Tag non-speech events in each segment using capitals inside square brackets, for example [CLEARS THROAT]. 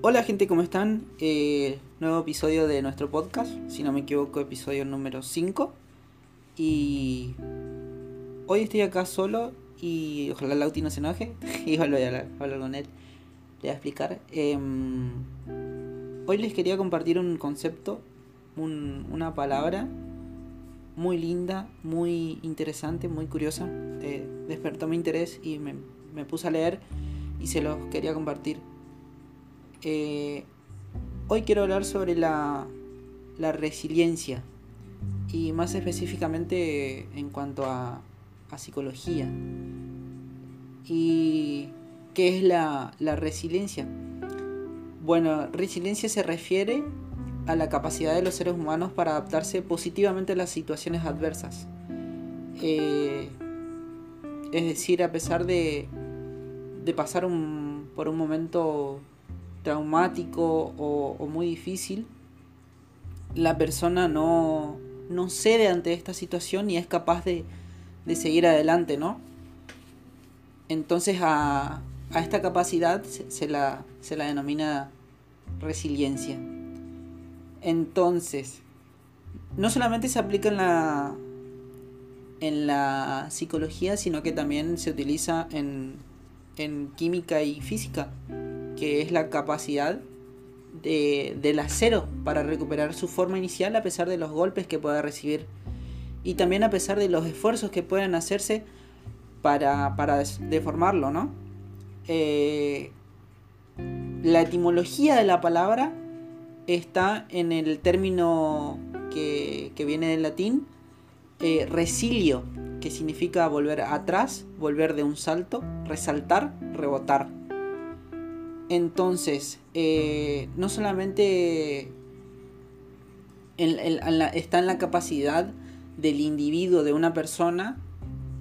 Hola gente, ¿cómo están? Eh, nuevo episodio de nuestro podcast, si no me equivoco, episodio número 5. Y hoy estoy acá solo y ojalá Lauti no se enoje. [LAUGHS] Igual voy a hablar, con él, le voy a explicar. Em, hoy les quería compartir un concepto, un- una palabra muy linda, muy interesante, muy curiosa. Eh, despertó mi interés y me, me puse a leer y se los quería compartir. Eh, hoy quiero hablar sobre la, resiliencia y más específicamente en cuanto a, psicología. ¿Y qué es la, resiliencia? Bueno, resiliencia se refiere a la capacidad de los seres humanos para adaptarse positivamente a las situaciones adversas. Eh, es decir, a pesar de, pasar por un momento traumático o, muy difícil, la persona no, no cede ante esta situación y es capaz de, de seguir adelante, ¿no? Entonces a, a esta capacidad se, se la, se la denomina resiliencia. Entonces, no solamente se aplica en la, en la psicología, sino que también se utiliza en, en química y física, que es la capacidad de, del acero para recuperar su forma inicial a pesar de los golpes que pueda recibir y también a pesar de los esfuerzos que pueden hacerse para, para deformarlo, ¿no? Eh, la etimología de la palabra está en el término que, que viene del latín, eh, resilio, que significa volver atrás, volver de un salto, resaltar, rebotar. Entonces, eh, no solamente en- en- en la- está en la capacidad del individuo, de una persona,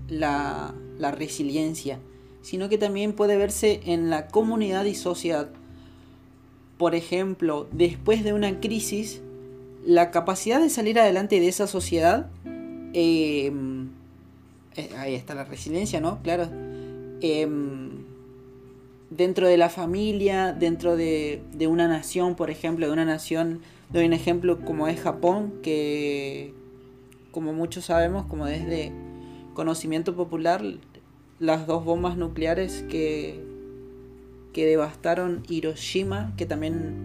la, resiliencia, sino que también puede verse en la comunidad y sociedad. Por ejemplo, después de una crisis, la capacidad de salir adelante de esa sociedad, eh, eh, ahí está la resiliencia, ¿no? Claro. Em, dentro de la familia, dentro de, de una nación, por ejemplo, de una nación, doy un ejemplo como es Japón, que como muchos sabemos, como desde conocimiento popular, las dos bombas nucleares que, que devastaron Hiroshima, que también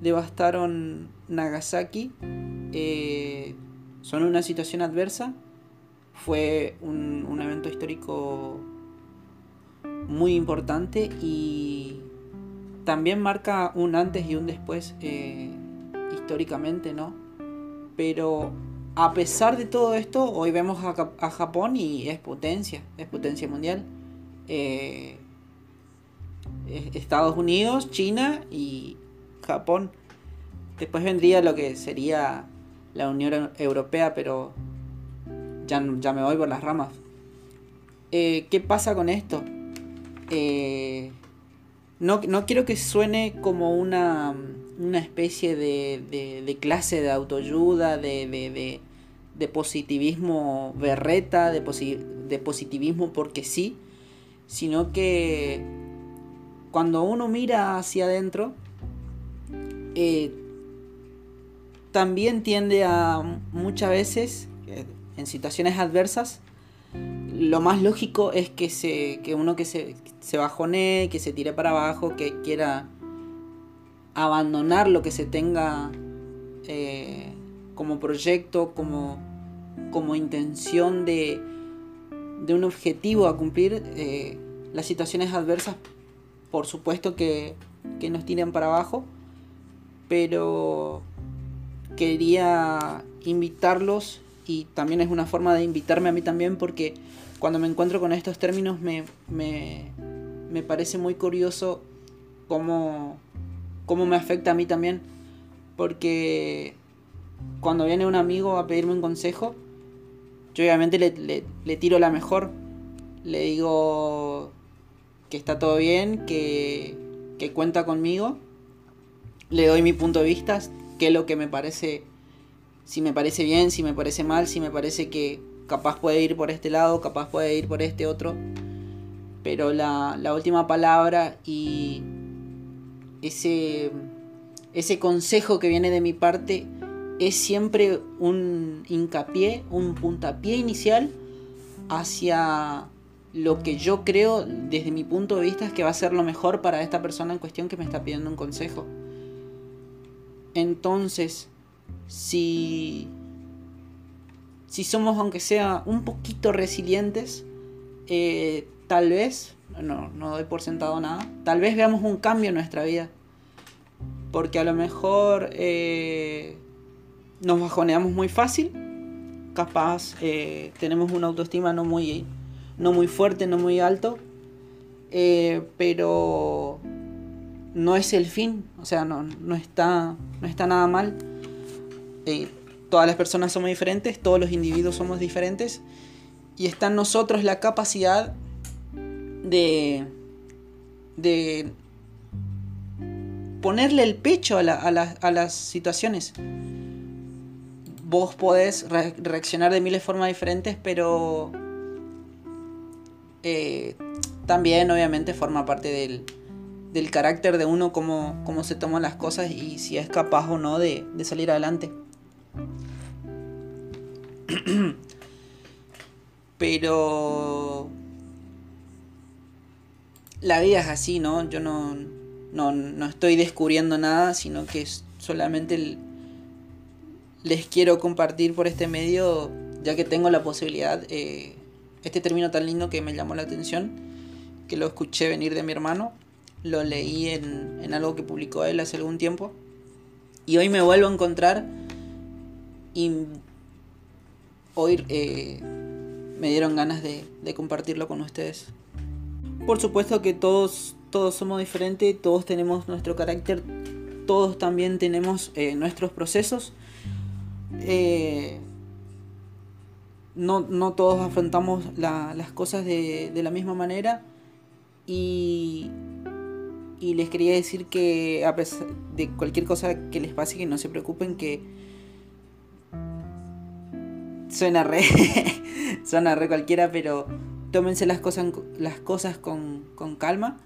devastaron Nagasaki, eh, son una situación adversa. Fue un, un evento histórico muy importante y también marca un antes y un después eh, históricamente, ¿no? Pero a pesar de todo esto, hoy vemos a, Japón y es potencia, es potencia mundial. Eh, es- Estados Unidos, China y Japón. Después vendría lo que sería la Unión Eu- Europea, pero ya, ya me voy por las ramas. Eh, ¿Qué pasa con esto? Eh, no, no quiero que suene como una, una especie de, clase de autoayuda, de, positivismo berreta, de positivismo porque sí, sino que cuando uno mira hacia adentro, eh, también tiende a muchas veces, eh, en situaciones adversas, lo más lógico es que, se, que uno que se, se bajonee, que se tire para abajo, que quiera abandonar lo que se tenga eh, como proyecto, como, como intención de, de un objetivo a cumplir. eh, las situaciones adversas, por supuesto que, que nos tiran para abajo, pero quería invitarlos y también es una forma de invitarme a mí también porque cuando me encuentro con estos términos me, me, me parece muy curioso cómo, cómo me afecta a mí también porque cuando viene un amigo a pedirme un consejo yo obviamente le, le- tiro la mejor le digo que está todo bien que, que cuenta conmigo le doy mi punto de vista qué es lo que me parece si me parece bien, si me parece mal, si me parece que capaz puede ir por este lado, capaz puede ir por este otro. Pero la, última palabra y, ese, ese consejo que viene de mi parte es siempre un hincapié, un puntapié inicial hacia lo que yo creo desde mi punto de vista es que va a ser lo mejor para esta persona en cuestión que me está pidiendo un consejo. Entonces, si, si somos aunque sea un poquito resilientes, eh, tal vez, no, no doy por sentado nada, tal vez veamos un cambio en nuestra vida. Porque a lo mejor eh, nos bajoneamos muy fácil, capaz eh, tenemos una autoestima no muy no muy fuerte, no muy alto, pero no es el fin, o sea, no, no, está, no está nada mal. Todas las personas somos diferentes, todos los individuos somos diferentes y está en nosotros la capacidad de, de ponerle el pecho a, las situaciones. Vos podés reaccionar de miles de formas diferentes, pero eh, también obviamente forma parte del, carácter de uno, cómo, cómo, se toman las cosas y si es capaz o no de, salir adelante. [CLEARS THROAT] Pero la vida es así, ¿no? Yo no, no, estoy descubriendo nada, sino que solamente les quiero compartir por este medio, ya que tengo la posibilidad, eh, este término tan lindo que me llamó la atención, que lo escuché venir de mi hermano, lo leí en, algo que publicó él hace algún tiempo, y hoy me vuelvo a encontrar hoy eh, me dieron ganas de, compartirlo con ustedes. Por supuesto que todos, todos somos diferentes, todos tenemos nuestro carácter, todos también tenemos eh, nuestros procesos. Eh, no, todos afrontamos las cosas de, la misma manera y, y les quería decir que a pesar de cualquier cosa que les pase, que no se preocupen, que suena re, [LAUGHS] suena re cualquiera, pero tómense las cosas, las cosas con, calma,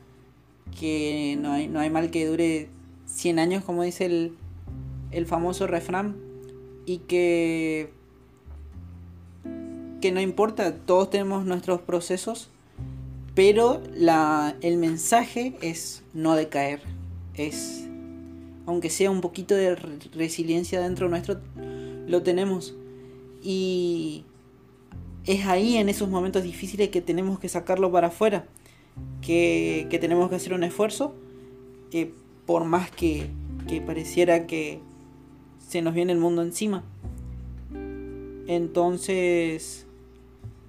que no hay, no hay mal que dure 100 años, como dice el, el famoso refrán, y que que no importa, todos tenemos nuestros procesos, pero la, el mensaje es no decaer, es, aunque sea un poquito de resiliencia dentro nuestro, lo tenemos. Y es ahí en esos momentos difíciles que tenemos que sacarlo para afuera, que, tenemos que hacer un esfuerzo, que por más que, que pareciera que se nos viene el mundo encima. Entonces,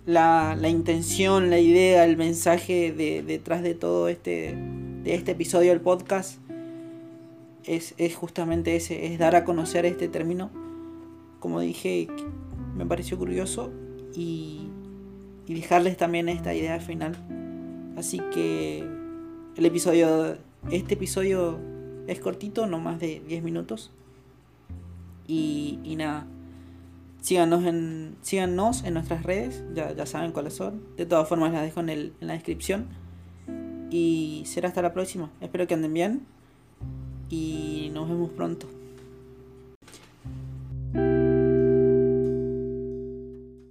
la, intención, la idea, el mensaje de, detrás de todo este, de este episodio del podcast es, justamente ese, es dar a conocer este término. Como dije, me pareció curioso y, dejarles también esta idea final. Así que el episodio, este episodio es cortito, no más de 10 minutos. Y, y nada, Síganos en, síganos en nuestras redes, ya, ya saben cuáles son. De todas formas las dejo en, el, en la descripción. Y será hasta la próxima. Espero que anden bien. Y nos vemos pronto.